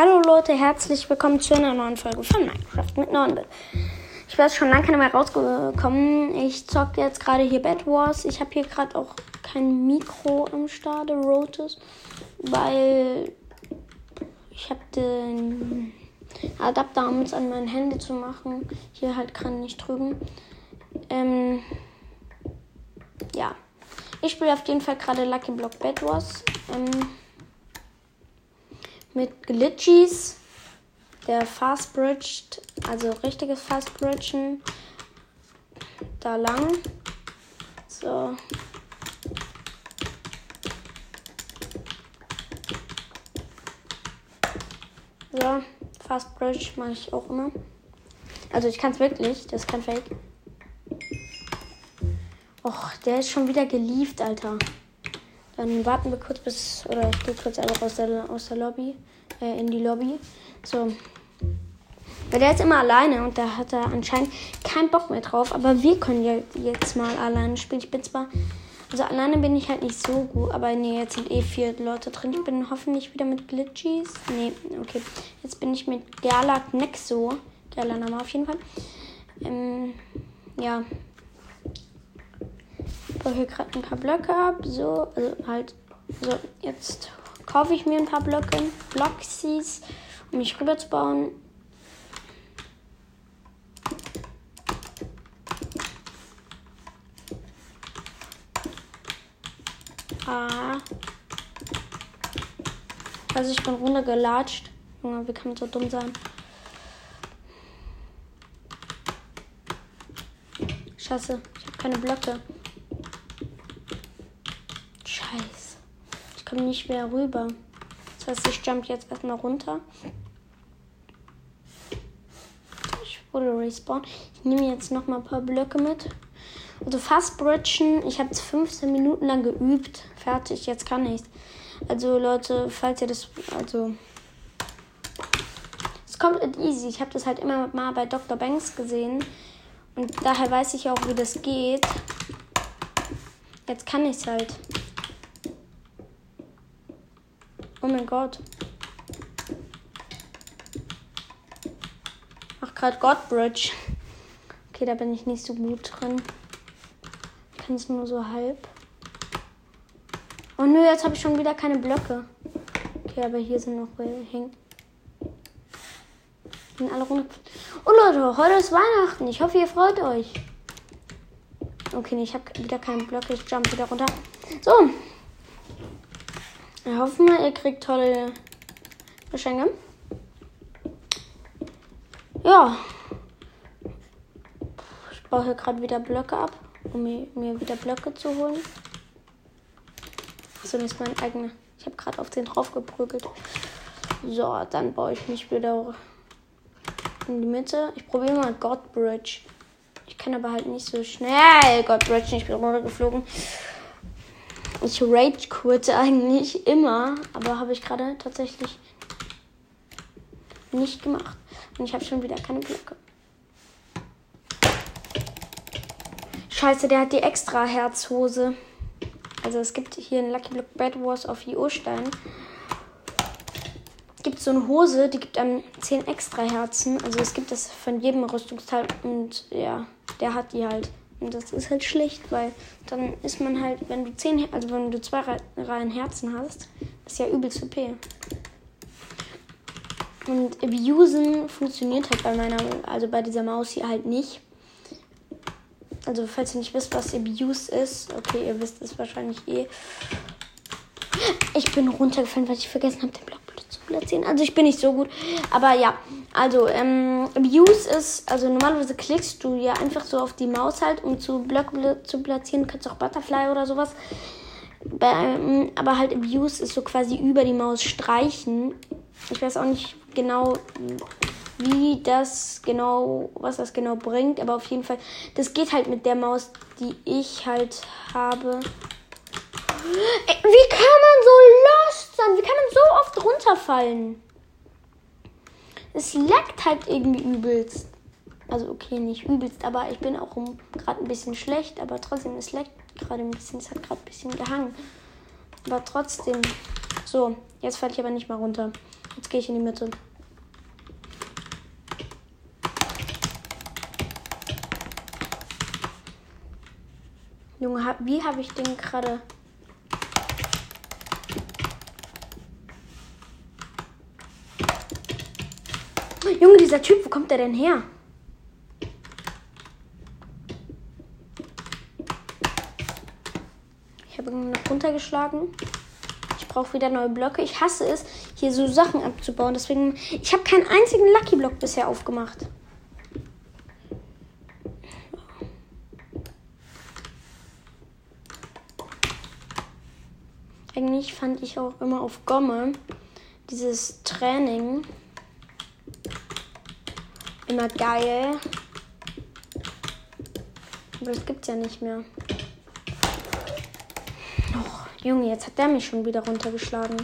Hallo Leute, herzlich willkommen zu einer neuen Folge von Minecraft mit Nonbit. Ich bin schon lange nicht mehr rausgekommen. Ich zocke jetzt gerade hier Bad Wars. Ich habe hier gerade auch kein Mikro am Start, Rotes, weil ich habe den Adapter, um es an mein Handy zu machen. Hier halt gerade nicht drüben. Ähm, ja. Ich spiele auf jeden Fall gerade Lucky Block Bad Wars. Ähm, mit Glitchies, der Fast Bridged, also richtiges Fast Bridgen, da lang. So. So, Fast Bridge mache ich auch immer. Also ich kann es wirklich, das ist kein Fake. Och, der ist schon wieder gelieft, Alter. Dann warten wir kurz bis, oder ich gehe kurz einfach aus der, aus der Lobby, äh, in die Lobby. So. Weil der ist immer alleine und da hat er anscheinend keinen Bock mehr drauf. Aber wir können ja jetzt mal alleine spielen. Ich bin zwar, also alleine bin ich halt nicht so gut, aber nee, jetzt sind eh vier Leute drin. Ich bin hoffentlich wieder mit Glitchies. Nee, okay. Jetzt bin ich mit Gerlach Nexo. Geiler Name auf jeden Fall. Ähm, ja, baue hier gerade ein paar Blöcke ab. So, also halt. So, jetzt kaufe ich mir ein paar Blöcke, Bloxies, um mich rüber zu bauen. Ah. Also ich bin runtergelatscht. Junge, wie kann man so dumm sein? Scheiße, ich habe keine Blöcke. Scheiße. Ich komme nicht mehr rüber. Das heißt, ich jump jetzt erstmal runter. Ich wurde respawned. Ich nehme jetzt noch mal ein paar Blöcke mit. Also fast bridgen. Ich habe es 15 Minuten lang geübt. Fertig, jetzt kann ich Also Leute, falls ihr das... Also... Es kommt easy. Ich habe das halt immer mal bei Dr. Banks gesehen. Und daher weiß ich auch, wie das geht. Jetzt kann ich es halt. Oh mein Gott. Mach gerade Godbridge. Okay, da bin ich nicht so gut drin. Ich kann es nur so halb. Oh nö, jetzt habe ich schon wieder keine Blöcke. Okay, aber hier sind noch welche hängen. Sind alle runter. Oh Leute, heute ist Weihnachten. Ich hoffe, ihr freut euch. Okay, ich habe wieder keine Blöcke. Ich jump wieder runter. So, wir hoffen, ihr kriegt tolle Geschenke. Ja. Ich brauche hier gerade wieder Blöcke ab, um mir, wieder Blöcke zu holen. Achso, das ist mein eigener. Ich habe gerade auf den drauf geprügelt. So, dann baue ich mich wieder in die Mitte. Ich probiere mal Godbridge. Ich kann aber halt nicht so schnell Godbridge. Ich bin runtergeflogen. Ich rage kurz eigentlich immer, aber habe ich gerade tatsächlich nicht gemacht. Und ich habe schon wieder keine Blöcke. Scheiße, der hat die extra Herzhose. Also es gibt hier in Lucky Block Bad Wars auf IO-Stein. Gibt so eine Hose, die gibt einem 10 extra Herzen. Also es gibt das von jedem Rüstungsteil und ja, der hat die halt. Und das ist halt schlecht, weil dann ist man halt, wenn du zehn, also wenn du zwei Reihen Herzen hast, ist ja übelst OP. Und Abusen funktioniert halt bei meiner, also bei dieser Maus hier halt nicht. Also falls ihr nicht wisst, was Abuse ist, okay, ihr wisst es wahrscheinlich eh. Ich bin runtergefallen, weil ich vergessen habe, den Block platzieren. Also ich bin nicht so gut, aber ja. Also, ähm, Abuse ist, also normalerweise klickst du ja einfach so auf die Maus halt, um zu Blöcke zu platzieren. Du kannst auch Butterfly oder sowas. Ähm, aber halt Abuse ist so quasi über die Maus streichen. Ich weiß auch nicht genau, wie das genau, was das genau bringt, aber auf jeden Fall, das geht halt mit der Maus, die ich halt habe. Wie kann man so lost sein? Wie kann man so oft runterfallen? Es leckt halt irgendwie übelst. Also okay, nicht übelst, aber ich bin auch gerade ein bisschen schlecht, aber trotzdem, es leckt gerade ein bisschen. Es hat gerade ein bisschen gehangen. Aber trotzdem. So, jetzt falle ich aber nicht mal runter. Jetzt gehe ich in die Mitte. Junge, wie habe ich den gerade... Junge, dieser Typ, wo kommt der denn her? Ich habe ihn noch runtergeschlagen. Ich brauche wieder neue Blöcke. Ich hasse es, hier so Sachen abzubauen. Deswegen, ich habe keinen einzigen Lucky Block bisher aufgemacht. Eigentlich fand ich auch immer auf Gomme dieses Training immer geil. Aber das gibt's ja nicht mehr. Och, Junge, jetzt hat der mich schon wieder runtergeschlagen.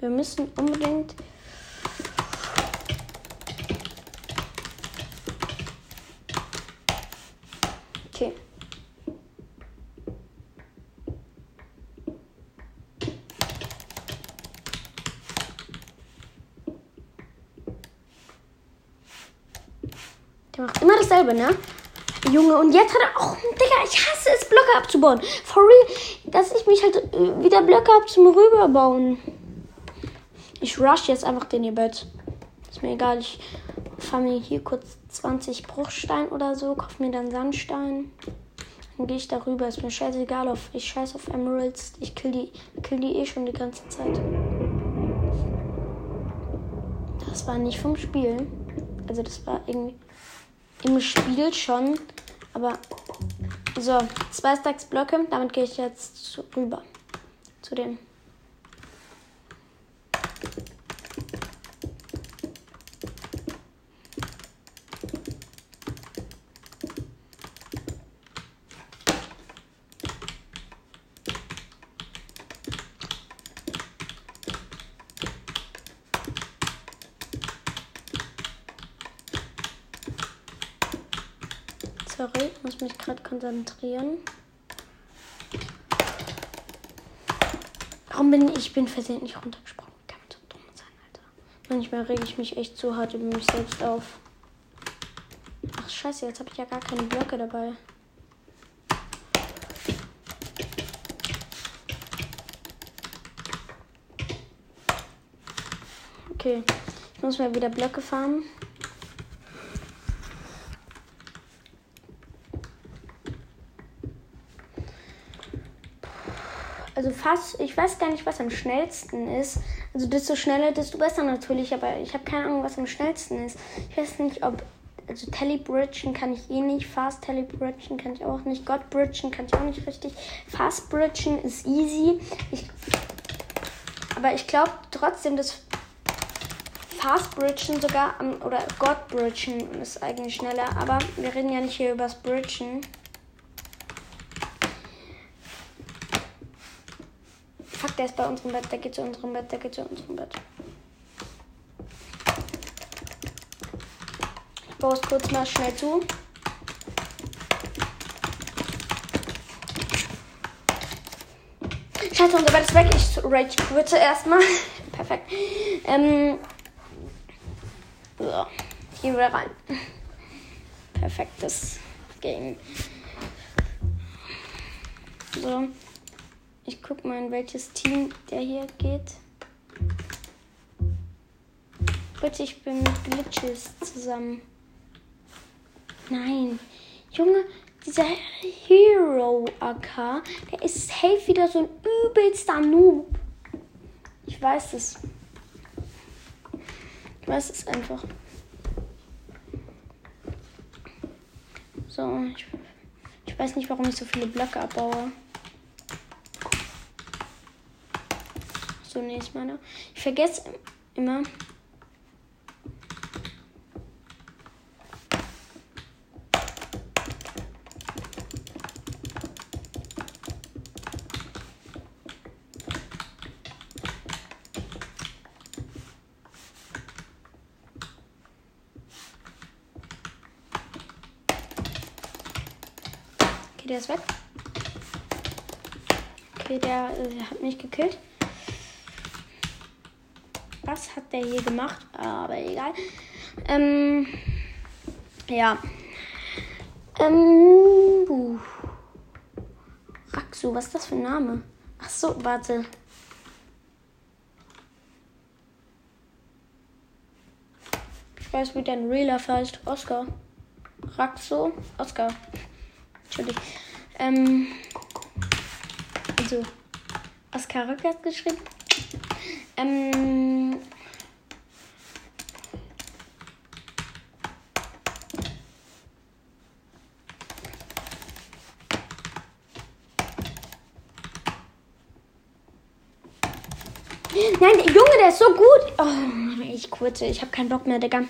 Wir müssen unbedingt. Okay. Der macht immer dasselbe, ne? Junge, und jetzt hat er auch, Digga, ich hasse es, Blöcke abzubauen. For real, dass ich mich halt äh, wieder Blöcke hab zum Rüberbauen. Ich rush jetzt einfach den ihr Bett. Ist mir egal, ich fahre mir hier kurz 20 Bruchstein oder so, kauf mir dann Sandstein. Dann gehe ich darüber. Ist mir scheißegal, auf, ich scheiß auf Emeralds. Ich kill die, kill die eh schon die ganze Zeit. Das war nicht vom Spiel. Also das war irgendwie im Spiel schon. Aber so, zwei Stacks Blöcke. Damit gehe ich jetzt rüber. Zu den. Sorry, ich muss mich gerade konzentrieren. Warum bin ich, ich bin versehentlich runtergesprungen? Kann man so dumm sein, Alter. Manchmal rege ich mich echt zu hart über mich selbst auf. Ach scheiße, jetzt habe ich ja gar keine Blöcke dabei. Okay, ich muss mal wieder Blöcke farmen. Also fast, ich weiß gar nicht, was am schnellsten ist. Also desto schneller, desto besser natürlich, aber ich habe keine Ahnung, was am schnellsten ist. Ich weiß nicht, ob. Also Telebridgen kann ich eh nicht. Fast Telebridgen kann ich auch nicht. Godbridgen kann ich auch nicht richtig. Fast Bridgen ist easy. Ich, aber ich glaube trotzdem, dass Fast Bridgen sogar oder God Bridgen ist eigentlich schneller. Aber wir reden ja nicht hier über das Bridgen. Der ist bei unserem Bett. Der geht zu unserem Bett. Der geht zu unserem Bett. Ich baue es kurz mal schnell zu. Scheiße, unser Bett ist weg. Ich rage quitze erstmal. Perfekt. Ähm. So. Gehen wir rein. Perfektes Game. So. Ich guck mal, in welches Team der hier geht. Bitte, ich bin mit Glitches zusammen. Nein. Junge, dieser Hero AK, der ist safe wieder so ein übelster Noob. Ich weiß es. Ich weiß es einfach. So, ich, ich weiß nicht, warum ich so viele Blöcke abbaue. So, nächstes Mal. Ich vergesse immer. Okay, der ist weg. Okay, der äh, hat mich gekillt. Was hat der hier gemacht? Aber egal. Ähm, ja. Ähm, uh. Raxu, was ist das für ein Name? Ach so, warte. Ich weiß, wie dein Real Life heißt. Oscar. Raxo. Oscar. Entschuldigung. Ähm. Also. Oscar Rückwärts geschrieben. Ähm. Nein, Junge, der ist so gut. Oh, ich kurze. Ich habe keinen Bock mehr, Digga.